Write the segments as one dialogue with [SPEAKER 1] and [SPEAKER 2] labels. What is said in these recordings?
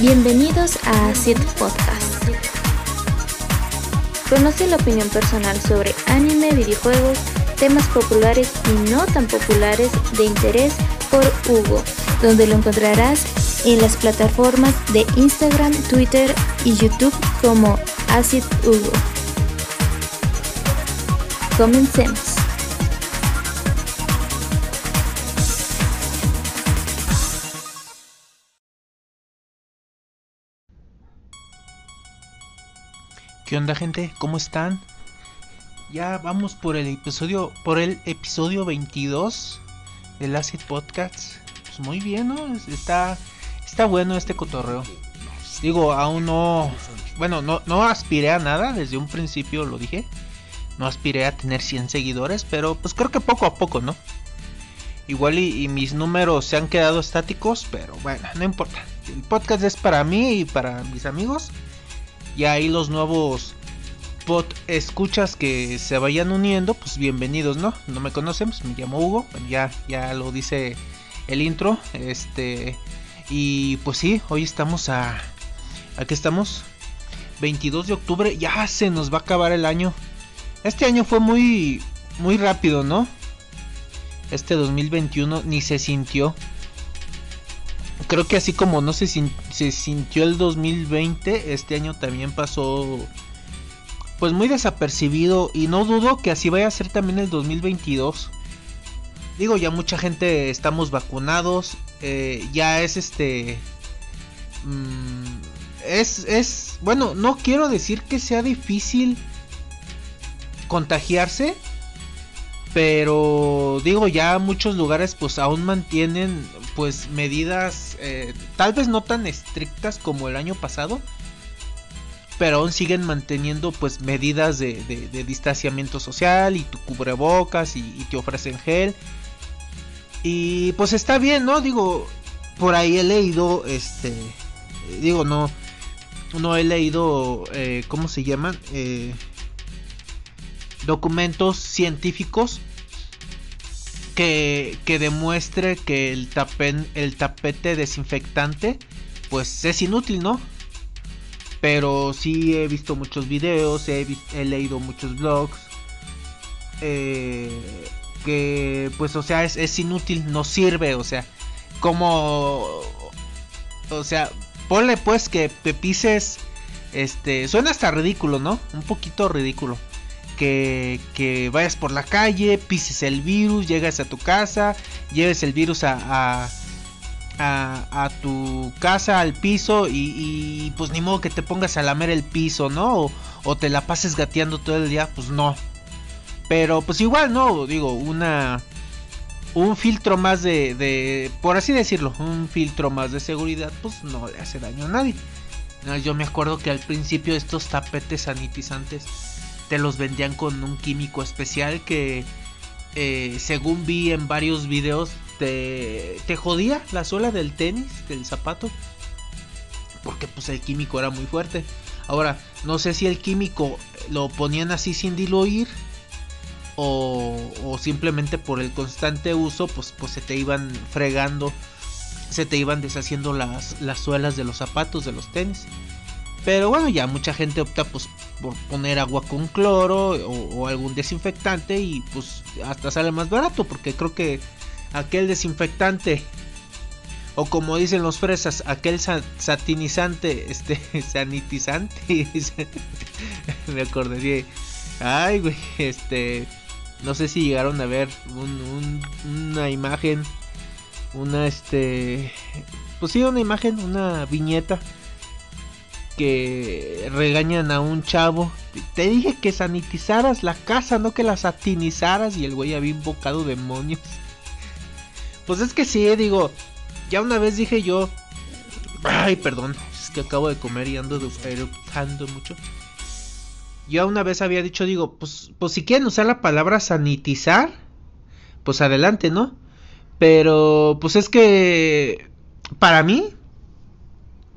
[SPEAKER 1] Bienvenidos a Acid Podcast. Conoce la opinión personal sobre anime, videojuegos, temas populares y no tan populares de interés por Hugo, donde lo encontrarás en las plataformas de Instagram, Twitter y YouTube como Acid Hugo. Comencemos.
[SPEAKER 2] ¿Qué onda gente? ¿Cómo están? Ya vamos por el episodio por el episodio 22 del Acid Podcast. Pues muy bien, ¿no? Está está bueno este cotorreo. Digo, aún no bueno, no no aspiré a nada desde un principio lo dije. No aspiré a tener 100 seguidores, pero pues creo que poco a poco, ¿no? Igual y, y mis números se han quedado estáticos, pero bueno, no importa. El podcast es para mí y para mis amigos y ahí los nuevos pod escuchas que se vayan uniendo, pues bienvenidos, ¿no? No me conocen, pues me llamo Hugo, ya, ya lo dice el intro, este, y pues sí, hoy estamos a, aquí estamos, 22 de octubre, ya se nos va a acabar el año. Este año fue muy, muy rápido, ¿no? Este 2021 ni se sintió creo que así como no se, sintió el 2020, este año también pasó pues muy desapercibido y no dudo que así vaya a ser también el 2022. Digo, ya mucha gente estamos vacunados, eh, ya es este... Mmm, es, es, bueno, no quiero decir que sea difícil contagiarse, pero digo ya muchos lugares pues aún mantienen pues medidas eh, tal vez no tan estrictas como el año pasado pero aún siguen manteniendo pues medidas de, distanciamiento social y tu cubrebocas y, y, te ofrecen gel. Y pues está bien no digo por ahí he leído este digo no no he leído eh, cómo se llaman eh, documentos científicos que, demuestre que el, tapen, el tapete desinfectante pues es inútil, ¿no? Pero sí he visto muchos videos, he, leído muchos blogs. Eh, que pues o sea es, es, inútil, no sirve, o sea, como... O sea, ponle pues que te. Este, suena hasta ridículo, ¿no? Un poquito ridículo que, vayas por la calle, pises el virus, llegas a tu casa, lleves el virus a, a, tu casa, al piso y, y, pues ni modo que te pongas a lamer el piso, ¿no? O, o, te la pases gateando todo el día, pues no. Pero pues igual, ¿no? Digo, una... Un filtro más de, de, por así decirlo, un filtro más de seguridad, pues no le hace daño a nadie. Yo me acuerdo que al principio estos tapetes sanitizantes te los vendían con un químico especial que eh, según vi en varios videos te, te jodía la suela del tenis, del zapato. Porque pues el químico era muy fuerte. Ahora, no sé si el químico lo ponían así sin diluir. O, o simplemente por el constante uso, pues, pues se te iban fregando. Se te iban deshaciendo las, las suelas de los zapatos, de los tenis. Pero bueno, ya mucha gente opta pues por poner agua con cloro o, algún desinfectante y pues hasta sale más barato porque creo que aquel desinfectante o como dicen los fresas, aquel sa satinizante, este sanitizante, me acordaría. Ay, güey, este no sé si llegaron a ver un, una imagen, una este pues sí, una imagen, una viñeta que regañan a un chavo. Te dije que sanitizaras la casa, no que la satinizaras. Y el güey había invocado demonios. Pues es que sí, digo. Ya una vez dije yo. Ay, perdón. Es que acabo de comer y ando eructando mucho. Yo una vez había dicho, digo, pues, pues si quieren usar la palabra sanitizar, pues adelante, ¿no? Pero, pues es que, para mí,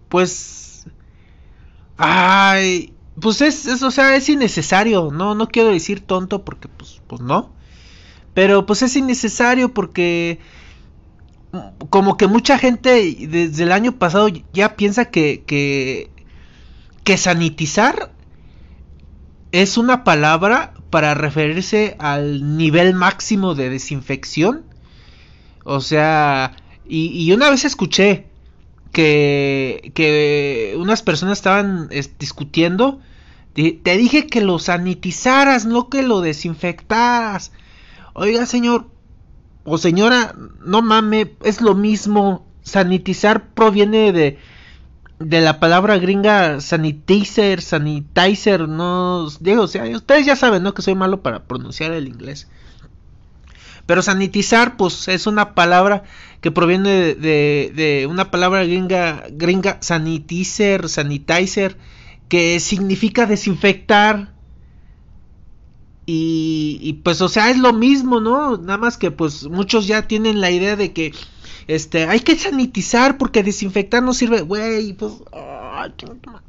[SPEAKER 2] pues Ay, pues es, o sea, es innecesario, no, no quiero decir tonto porque pues, pues no. Pero pues es innecesario porque como que mucha gente desde el año pasado ya piensa que, que, que sanitizar es una palabra para referirse al nivel máximo de desinfección. O sea, y, una vez escuché que, que unas personas estaban discutiendo. Te dije que lo sanitizaras, no que lo desinfectaras. Oiga, señor o señora, no mame, es lo mismo. Sanitizar proviene de, de la palabra gringa sanitizer, sanitizer, no, digo, o sea, ustedes ya saben, ¿no? Que soy malo para pronunciar el inglés. Pero sanitizar, pues, es una palabra que proviene de, de, una palabra gringa, gringa, sanitizer, sanitizer, que significa desinfectar. Y, pues, o sea, es lo mismo, ¿no? Nada más que, pues, muchos ya tienen la idea de que este, hay que sanitizar porque desinfectar no sirve, güey, pues,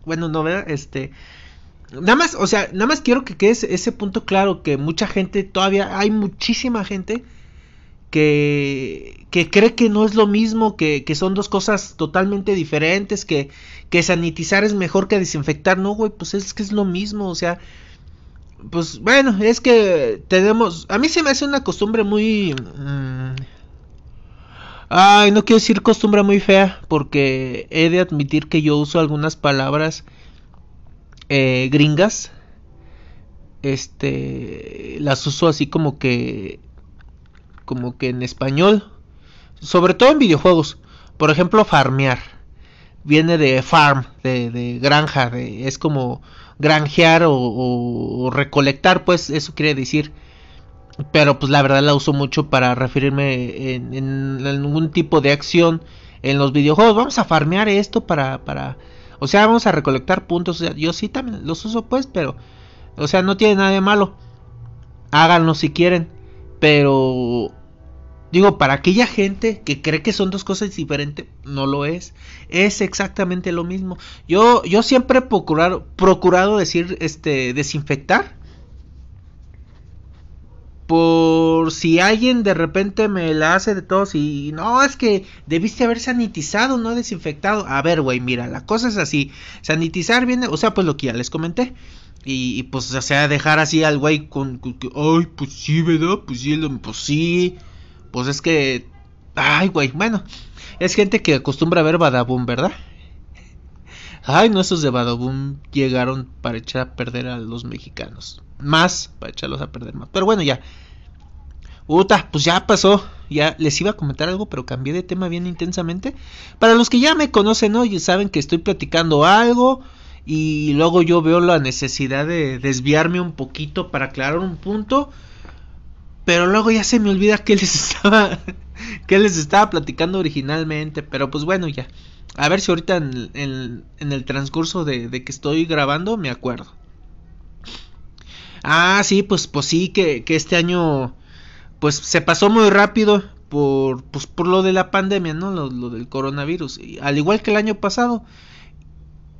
[SPEAKER 2] bueno, no, ¿verdad? Este, nada más, o sea, nada más quiero que quede ese, punto claro, que mucha gente, todavía hay muchísima gente que, que cree que no es lo mismo, que, que son dos cosas totalmente diferentes, que, que sanitizar es mejor que desinfectar, no, güey, pues es que es lo mismo, o sea, pues bueno, es que tenemos, a mí se me hace una costumbre muy... Mm, Ay, no quiero decir costumbre muy fea, porque he de admitir que yo uso algunas palabras eh, gringas. Este, las uso así como que, como que en español, sobre todo en videojuegos. Por ejemplo, farmear. Viene de farm, de, granja, es como granjear o recolectar, pues eso quiere decir pero pues la verdad la uso mucho para referirme en, algún tipo de acción en los videojuegos. Vamos a farmear esto para, para, o sea, vamos a recolectar puntos. yo sí también los uso pues, pero, o sea, no tiene nada de malo. Háganlo si quieren, pero digo, para aquella gente que cree que son dos cosas diferentes, no lo es. Es exactamente lo mismo. Yo, yo siempre he procurado, procurado decir, este, desinfectar por si alguien de repente me la hace de todos y no, es que debiste haber sanitizado, no desinfectado. A ver, güey, mira, la cosa es así. Sanitizar viene, o sea, pues lo que ya les comenté. Y, pues, o sea, dejar así al güey con, ay, pues sí, ¿verdad? Pues sí, pues sí. Pues es que, ay, güey, bueno, es gente que acostumbra a ver Badaboom, ¿verdad? Ay, no, esos de Badaboom llegaron para echar a perder a los mexicanos más para echarlos a perder más. Pero bueno, ya. Uta, pues ya pasó. Ya les iba a comentar algo, pero cambié de tema bien intensamente. Para los que ya me conocen, ¿no? Y saben que estoy platicando algo. Y luego yo veo la necesidad de desviarme un poquito para aclarar un punto. Pero luego ya se me olvida que les estaba. que les estaba platicando originalmente. Pero pues bueno, ya. A ver si ahorita en, el transcurso de que estoy grabando me acuerdo. Ah, sí, pues, pues sí, que, que este año pues se pasó muy rápido por, pues, por lo de la pandemia, ¿no? Lo, del coronavirus. al igual que el año pasado.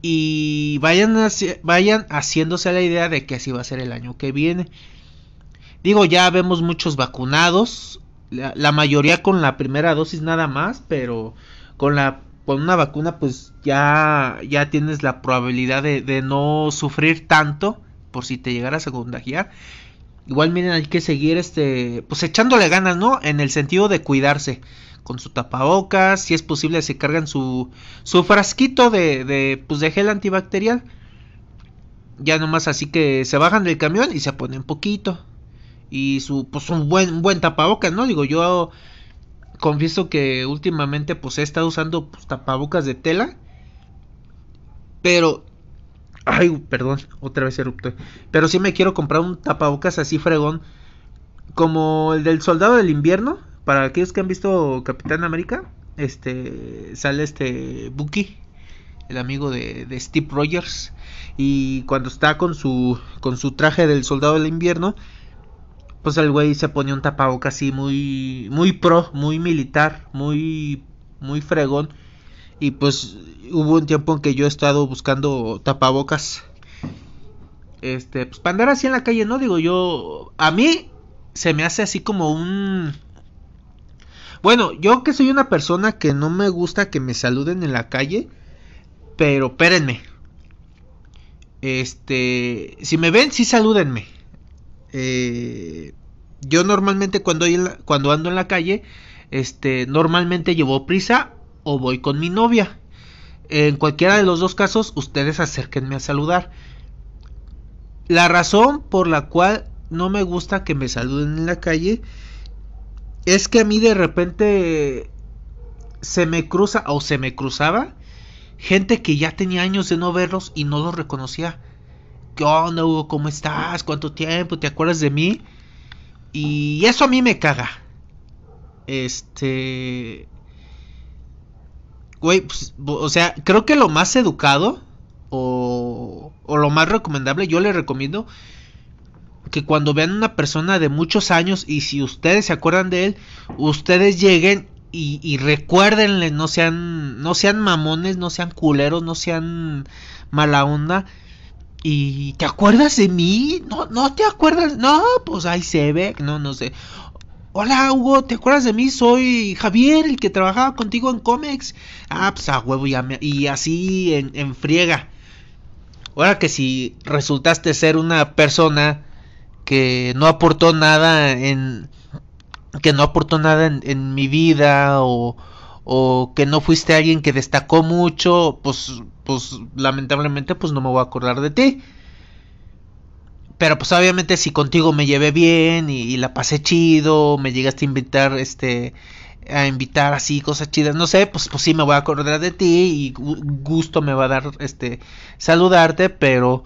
[SPEAKER 2] Y vayan, vayan haciéndose la idea de que así va a ser el año que viene. Digo, ya vemos muchos vacunados. La, mayoría con la primera dosis nada más. Pero con la con una vacuna pues ya, ya tienes la probabilidad de, de no sufrir tanto por si te llegaras a contagiar. Igual miren, hay que seguir este, pues echándole ganas, ¿no? En el sentido de cuidarse con su tapabocas, si es posible se cargan su su frasquito de de pues de gel antibacterial. Ya nomás así que se bajan del camión y se ponen poquito y su pues un buen buen tapabocas, ¿no? Digo, yo confieso que últimamente pues he estado usando pues, tapabocas de tela, pero Ay, perdón, otra vez erupto. Pero sí me quiero comprar un tapabocas así fregón. Como el del soldado del invierno. Para aquellos que han visto Capitán América. Este. Sale este. Bucky. El amigo de, de Steve Rogers. Y cuando está con su. con su traje del soldado del invierno. Pues el güey se pone un tapabocas así muy. muy pro, muy militar, muy. muy fregón. Y pues hubo un tiempo en que yo he estado buscando tapabocas. Este, pues para andar así en la calle, ¿no? Digo yo, a mí se me hace así como un... Bueno, yo que soy una persona que no me gusta que me saluden en la calle, pero espérenme. Este, si me ven, sí salúdenme. Eh, yo normalmente cuando, cuando ando en la calle, este, normalmente llevo prisa o voy con mi novia. En cualquiera de los dos casos, ustedes acérquenme a saludar. La razón por la cual no me gusta que me saluden en la calle es que a mí de repente se me cruza o se me cruzaba gente que ya tenía años de no verlos y no los reconocía. ¿Qué onda? ¿Cómo estás? ¿Cuánto tiempo? ¿Te acuerdas de mí? Y eso a mí me caga. Este... Güey, pues, o sea, creo que lo más educado o, o lo más recomendable, yo le recomiendo que cuando vean una persona de muchos años y si ustedes se acuerdan de él, ustedes lleguen y, y recuérdenle, no sean, no sean mamones, no sean culeros, no sean mala onda. Y ¿te acuerdas de mí? No, no te acuerdas. No, pues ahí se ve, no, no sé. Hola Hugo, ¿te acuerdas de mí? Soy Javier, el que trabajaba contigo en Comex. Ah, pues a huevo, ya y así en, en friega. Ahora que si resultaste ser una persona que no aportó nada en que no aportó nada en, mi vida o, o, que no fuiste alguien que destacó mucho pues pues lamentablemente pues no me voy a acordar de ti. Pero pues obviamente si contigo me llevé bien y, la pasé chido me llegaste a invitar este a invitar así cosas chidas no sé pues pues sí me voy a acordar de ti y gusto me va a dar este saludarte pero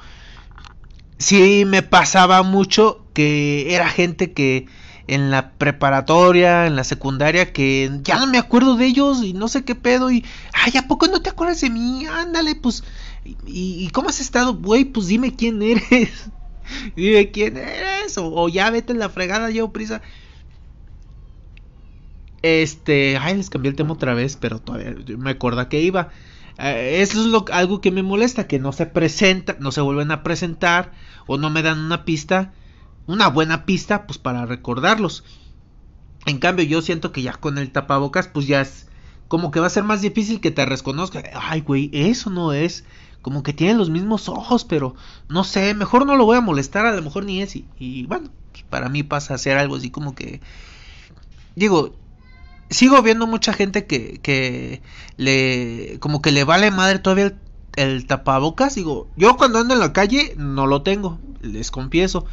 [SPEAKER 2] sí me pasaba mucho que era gente que en la preparatoria, en la secundaria, que ya no me acuerdo de ellos y no sé qué pedo y, ay, ¿a poco no te acuerdas de mí? Ándale, pues, ¿y, cómo has estado? Güey, pues dime quién eres. dime quién eres. O, ya vete en la fregada, yo prisa. Este, ay, les cambié el tema otra vez, pero todavía me acuerdo que iba. Eh, eso es lo, algo que me molesta, que no se presenta, no se vuelven a presentar o no me dan una pista, una buena pista, pues para recordarlos. En cambio, yo siento que ya con el tapabocas, pues ya es como que va a ser más difícil que te reconozca. Ay, güey, eso no es. Como que tienen los mismos ojos, pero no sé, mejor no lo voy a molestar, a lo mejor ni es. Y, bueno, para mí pasa a ser algo así como que. Digo, sigo viendo mucha gente que, que le como que le vale madre todavía el, tapabocas. Digo, yo cuando ando en la calle no lo tengo, les confieso.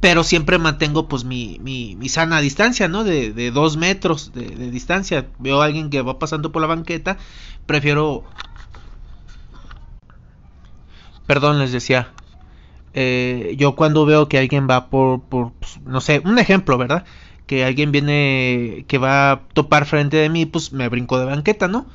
[SPEAKER 2] Pero siempre mantengo pues mi, mi, mi sana distancia, ¿no? De, de dos metros de, distancia. Veo a alguien que va pasando por la banqueta. Prefiero... Perdón, les decía. Eh, yo cuando veo que alguien va por, por pues, no sé, un ejemplo, ¿verdad? que alguien viene que va a topar frente de mí, pues me brinco de banqueta, ¿no?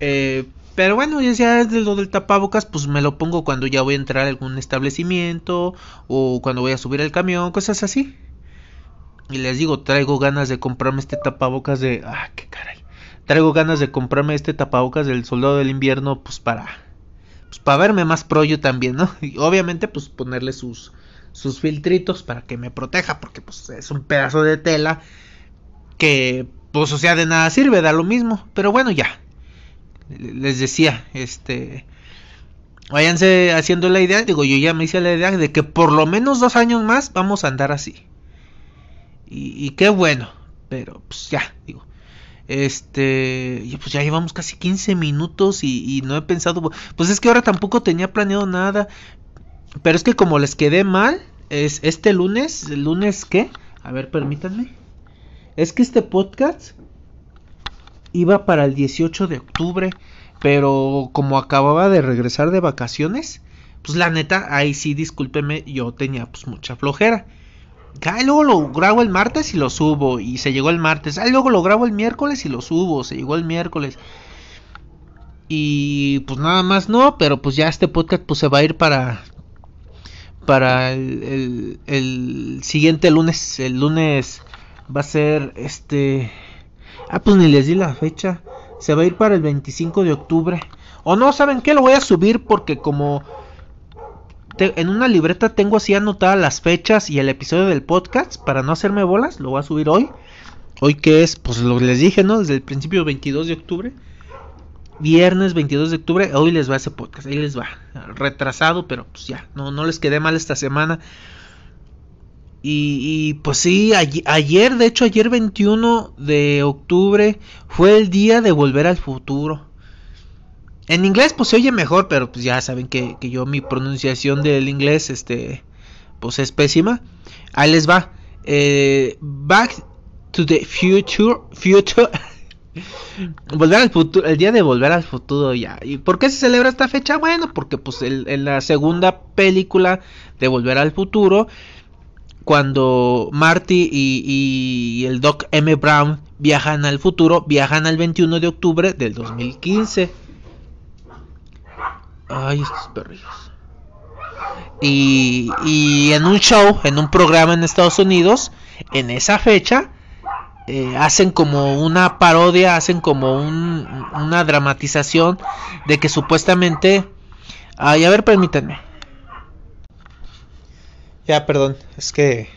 [SPEAKER 2] Eh, pero bueno, ya sea de lo del tapabocas, pues me lo pongo cuando ya voy a entrar a algún establecimiento o cuando voy a subir el camión, cosas así. Y les digo, traigo ganas de comprarme este tapabocas de... Ah, qué caray. Traigo ganas de comprarme este tapabocas del soldado del invierno, pues para... Pues para verme más pro yo también, ¿no? Y obviamente, pues ponerle sus sus filtritos para que me proteja, porque pues es un pedazo de tela que pues o sea de nada sirve, da lo mismo, pero bueno ya. Les decía, este váyanse haciendo la idea, digo, yo ya me hice la idea de que por lo menos dos años más vamos a andar así. Y, qué bueno, pero pues ya, digo. Este, pues ya llevamos casi 15 minutos y, no he pensado, pues es que ahora tampoco tenía planeado nada, pero es que como les quedé mal, es este lunes, ¿el lunes qué? A ver, permítanme. Es que este podcast iba para el 18 de octubre, pero como acababa de regresar de vacaciones, pues la neta, ahí sí, discúlpeme, yo tenía pues mucha flojera. Ahí luego lo grabo el martes y lo subo, y se llegó el martes. Ahí luego lo grabo el miércoles y lo subo, se llegó el miércoles. Y pues nada más no, pero pues ya este podcast pues se va a ir para para el, el, siguiente lunes. El lunes va a ser este... Ah, pues ni les di la fecha. Se va a ir para el 25 de octubre. O no, ¿saben qué? Lo voy a subir porque como... en una libreta tengo así anotadas las fechas y el episodio del podcast. Para no hacerme bolas, lo voy a subir hoy. Hoy que es, pues lo les dije, ¿no? Desde el principio 22 de octubre. Viernes 22 de octubre, hoy les va ese podcast, ahí les va. Retrasado, pero pues ya, no, no les quedé mal esta semana. Y, pues sí, ayer, de hecho ayer 21 de octubre fue el día de volver al futuro. En inglés pues se oye mejor, pero pues ya saben que, que yo mi pronunciación del inglés este pues es pésima. Ahí les va. Eh, back to the future. Future. volver al futuro. El día de volver al futuro ya. ¿Y por qué se celebra esta fecha? Bueno, porque pues en la segunda película de Volver al Futuro cuando Marty y, el Doc M. Brown viajan al futuro, viajan al 21 de octubre del 2015. Ay, estos perrillos. Y, en un show, en un programa en Estados Unidos, en esa fecha, eh, hacen como una parodia, hacen como una dramatización de que supuestamente... Ay, a ver, permítanme. Ya, perdón, es que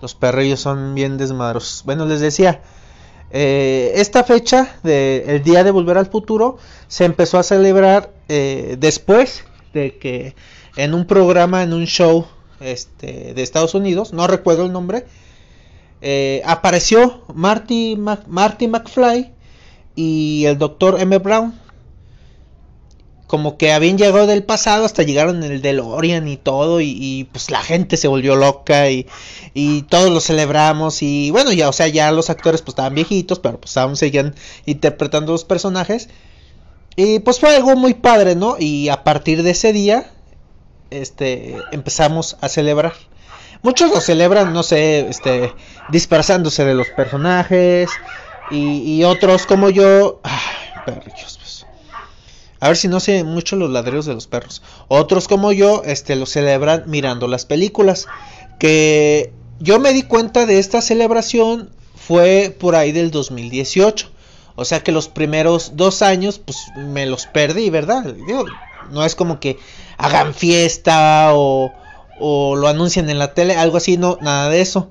[SPEAKER 2] los perrillos son bien desmadros. Bueno, les decía, eh, esta fecha del Día de Volver al Futuro se empezó a celebrar eh, después de que en un programa, en un show este, de Estados Unidos, no recuerdo el nombre, eh, apareció Marty, Marty McFly y el doctor M. Brown como que habían llegado del pasado hasta llegaron en el DeLorean y todo y, pues la gente se volvió loca y, y, todos lo celebramos y bueno ya o sea ya los actores pues estaban viejitos pero pues aún seguían interpretando los personajes. Y pues fue algo muy padre no y a partir de ese día este empezamos a celebrar. Muchos lo celebran no sé este dispersándose de los personajes y, otros como yo ay, perrillos a ver si no sé mucho los ladridos de los perros. Otros como yo, este, lo celebran mirando las películas. Que yo me di cuenta de esta celebración fue por ahí del 2018. O sea que los primeros dos años, pues me los perdí, ¿verdad? no es como que hagan fiesta o, o lo anuncien en la tele, algo así, no, nada de eso.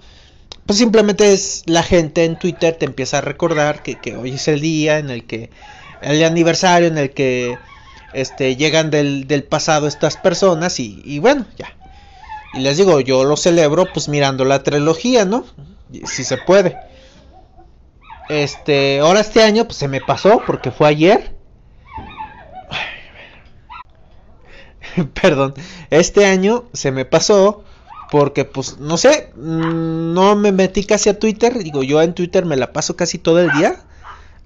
[SPEAKER 2] Pues simplemente es la gente en Twitter te empieza a recordar que, que hoy es el día en el que el aniversario en el que este, llegan del, del pasado estas personas y, bueno, ya. Y les digo, yo lo celebro pues mirando la trilogía, ¿no? Si se puede. Este, ahora este año pues se me pasó porque fue ayer. Perdón, este año se me pasó porque pues no sé, mm, no me metí casi a Twitter, digo, yo en Twitter me la paso casi todo el día.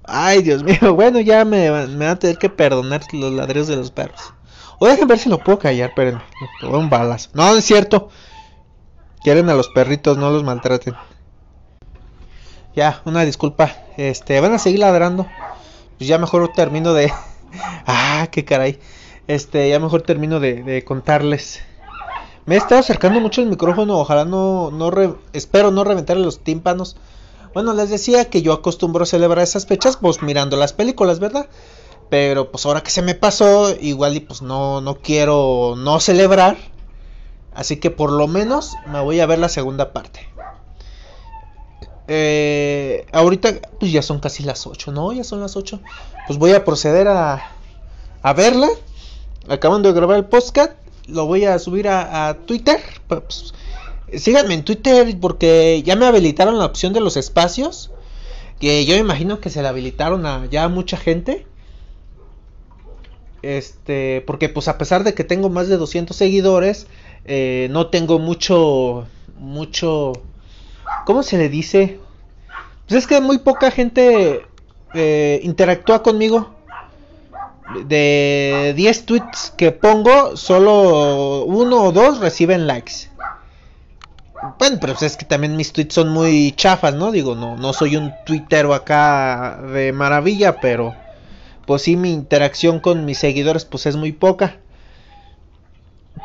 [SPEAKER 2] Ay, Dios mío. Bueno, ya me, van a tener que perdonar los ladrillos de los perros. O dejen ver si lo puedo callar, pero un balazo. No, es cierto. Quieren a los perritos, no los maltraten. Ya, una disculpa. Este, van a seguir ladrando. Pues ya mejor termino de. ah, qué caray. Este, ya mejor termino de, contarles. Me he estado acercando mucho el micrófono. Ojalá no, no espero no reventar los tímpanos. Bueno, les decía que yo acostumbro celebrar esas fechas pues mirando las películas, ¿verdad? Pero pues ahora que se me pasó, igual y pues no, no quiero no celebrar. Así que por lo menos me voy a ver la segunda parte. Eh, ahorita pues ya son casi las 8, ¿no? Ya son las 8. Pues voy a proceder a, a verla. Acabando de grabar el podcast, lo voy a subir a, a Twitter. Pues, síganme en Twitter porque ya me habilitaron la opción de los espacios. Que yo imagino que se la habilitaron a ya mucha gente. Este, porque pues a pesar de que tengo más de 200 seguidores, eh, no tengo mucho, mucho, ¿cómo se le dice? Pues es que muy poca gente eh, interactúa conmigo. De 10 tweets que pongo, solo uno o dos reciben likes. Bueno, pero es que también mis tweets son muy chafas, ¿no? Digo, no, no soy un tuitero acá de maravilla, pero pues sí mi interacción con mis seguidores pues es muy poca.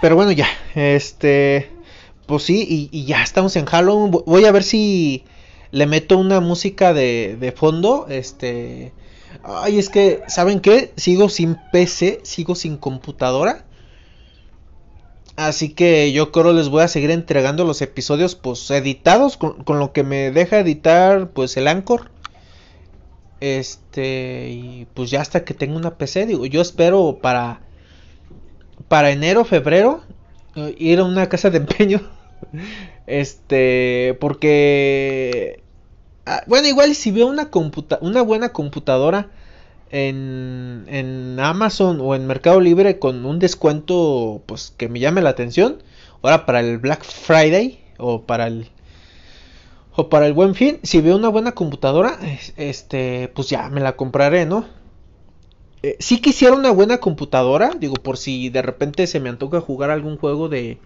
[SPEAKER 2] Pero bueno, ya, este, pues sí, y, ya estamos en Halloween. Voy a ver si le meto una música de, de fondo, este... Ay, es que, ¿saben qué? Sigo sin PC, sigo sin computadora. Así que yo creo les voy a seguir entregando los episodios pues editados con, con lo que me deja editar pues el Anchor. Este y pues ya hasta que tenga una PC, digo, yo espero para para enero, febrero eh, ir a una casa de empeño. Este, porque ah, bueno, igual si veo una computa una buena computadora en, Amazon o en Mercado Libre con un descuento pues que me llame la atención, ahora para el Black Friday o para el o para el buen fin, si veo una buena computadora, este, pues ya me la compraré, ¿no? Eh, si quisiera una buena computadora, digo, por si de repente se me antoja jugar algún juego de,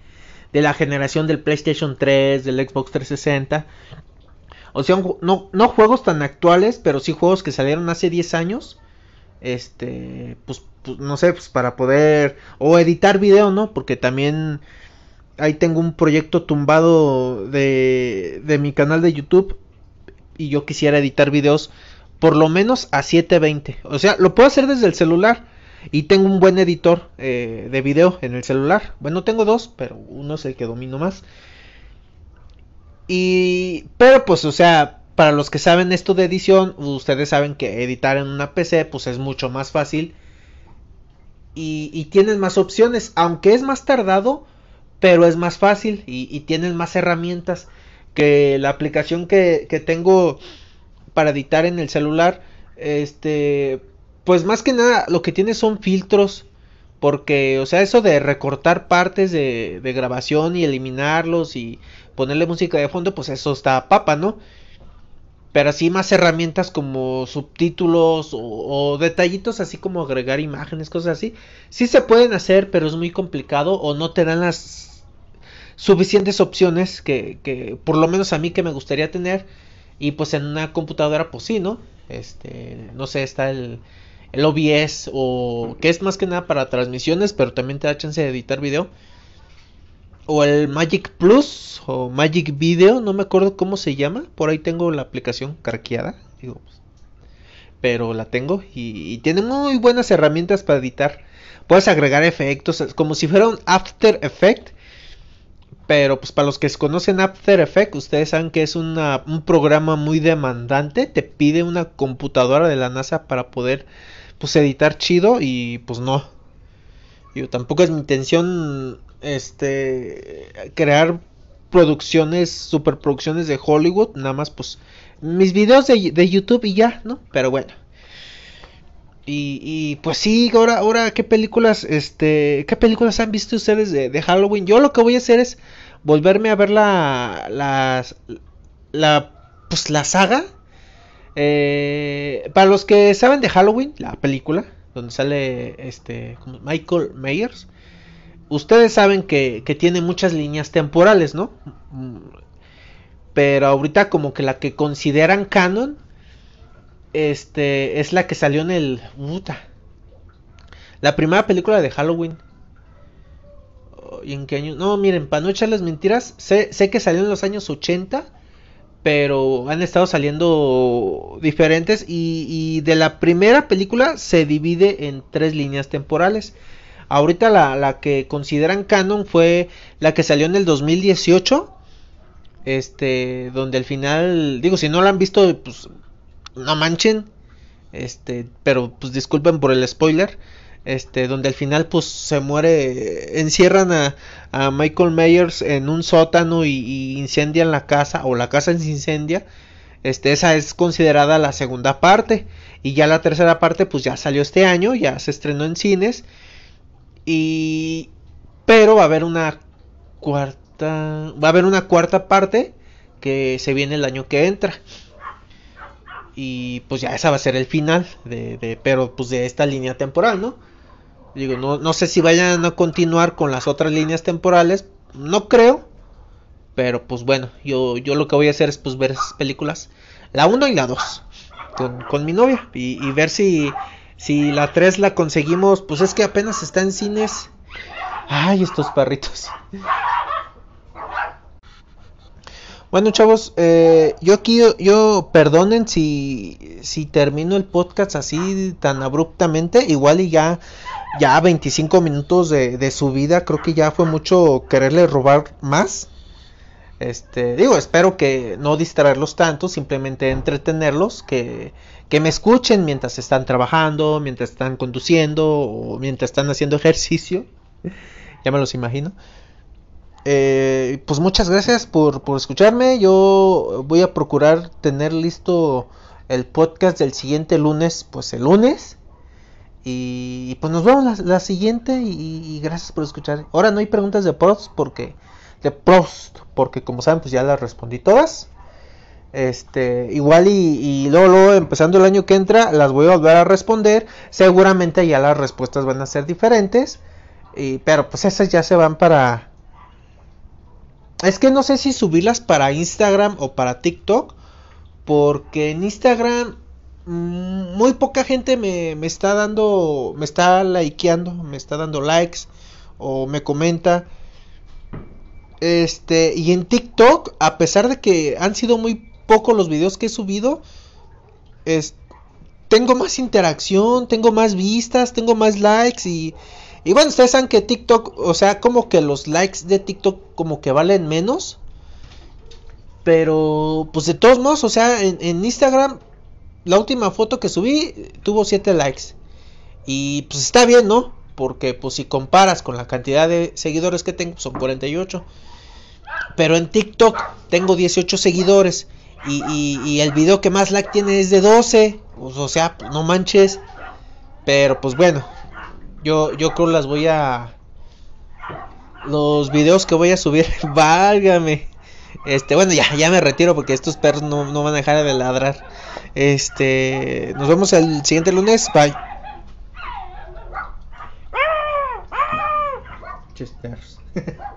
[SPEAKER 2] de la generación del PlayStation 3, del Xbox 360. O sea, no, no juegos tan actuales, pero sí juegos que salieron hace 10 años este, pues, pues, no sé, pues para poder, o editar video, ¿no? Porque también ahí tengo un proyecto tumbado de, de mi canal de YouTube y yo quisiera editar videos por lo menos a 720. O sea, lo puedo hacer desde el celular. Y tengo un buen editor eh, de video en el celular. Bueno, tengo dos, pero uno es el que domino más. Y... Pero pues, o sea, para los que saben esto de edición, ustedes saben que editar en una PC pues es mucho más fácil y, y tienes más opciones, aunque es más tardado, pero es más fácil y, y tienes más herramientas que la aplicación que, tengo para editar en el celular, este, pues más que nada lo que tiene son filtros, porque, o sea, eso de recortar partes de, de grabación y eliminarlos y ponerle música de fondo, pues eso está papa, ¿no? Pero así más herramientas como subtítulos o, detallitos así como agregar imágenes, cosas así. Sí se pueden hacer, pero es muy complicado o no te dan las suficientes opciones que, que por lo menos a mí que me gustaría tener. Y pues en una computadora pues sí, ¿no? Este, no sé, está el, el OBS o que es más que nada para transmisiones, pero también te da chance de editar video o el Magic Plus o Magic Video, no me acuerdo cómo se llama. Por ahí tengo la aplicación carqueada, pues, pero la tengo y, tiene muy buenas herramientas para editar. Puedes agregar efectos como si fuera un After Effect. Pero pues para los que conocen After Effect, ustedes saben que es un programa muy demandante. Te pide una computadora de la NASA para poder pues editar chido y pues no. Yo tampoco es mi intención este crear producciones, superproducciones de Hollywood, nada más pues mis videos de, YouTube y ya, ¿no? Pero bueno. Y, pues sí, ahora, ahora, ¿qué películas, este, qué películas han visto ustedes de, Halloween? Yo lo que voy a hacer es volverme a ver la, la, la, pues la saga. Eh, para los que saben de Halloween, la película, donde sale, este, Michael Myers ustedes saben que, tiene muchas líneas temporales, ¿no? Pero ahorita como que la que consideran canon este es la que salió en el La primera película de Halloween. ¿Y en qué? No, miren, para no echarles mentiras, sé, que salió en los años 80, pero han estado saliendo diferentes y de la primera película se divide en tres líneas temporales. Ahorita la, que consideran canon fue la que salió en el 2018. Este, donde al final, digo, si no la han visto, pues no manchen. Este, pero pues disculpen por el spoiler. Este, donde al final pues se muere, encierran a, a Michael Myers en un sótano y, y, incendian la casa o la casa se incendia. Este, esa es considerada la segunda parte y ya la tercera parte pues ya salió este año, ya se estrenó en cines y. Pero va a haber una cuarta. Va a haber una cuarta parte que se viene el año que entra. Y pues ya esa va a ser el final. De, pero pues de esta línea temporal, ¿no? Digo, no, no sé si vayan a continuar con las otras líneas temporales. No creo. Pero pues bueno, yo, yo lo que voy a hacer es pues ver esas películas. La 1 y la 2. Con, con mi novia. Y, y ver si si la 3 la conseguimos, pues es que apenas está en cines. Ay, estos perritos. Bueno, chavos, eh, yo aquí, yo, perdonen si, si termino el podcast así tan abruptamente. Igual y ya ya 25 minutos de, de su vida, creo que ya fue mucho quererle robar más. Este, digo, espero que no distraerlos tanto, simplemente entretenerlos, que, que me escuchen mientras están trabajando, mientras están conduciendo o mientras están haciendo ejercicio. ya me los imagino. Eh, pues muchas gracias por, por escucharme. Yo voy a procurar tener listo el podcast del siguiente lunes, pues el lunes. Y, pues nos vemos la, siguiente y, gracias por escuchar. Ahora no hay preguntas de post porque de Prost, porque como saben, pues ya las respondí todas. Este, igual y, luego, empezando el año que entra, las voy a volver a responder. Seguramente ya las respuestas van a ser diferentes. Pero pues esas ya se van para... Es que no sé si subirlas para Instagram o para TikTok. Porque en Instagram mm, muy poca gente me, me está dando, me está likeando, me está dando likes o me comenta. Este, y en TikTok, a pesar de que han sido muy pocos los videos que he subido, es, tengo más interacción, tengo más vistas, tengo más likes y, y bueno, ustedes saben que TikTok, o sea, como que los likes de TikTok como que valen menos. Pero, pues de todos modos, o sea, en, en Instagram, la última foto que subí tuvo 7 likes. Y pues está bien, ¿no? Porque pues si comparas con la cantidad de seguidores que tengo, son 48. Pero en TikTok tengo 18 seguidores. Y, el video que más like tiene es de 12. Pues, o sea, pues, no manches. Pero pues bueno. Yo, yo creo las voy a... Los videos que voy a subir. válgame. Este, bueno, ya, ya me retiro porque estos perros no, no van a dejar de ladrar. Este, nos vemos el siguiente lunes. Bye.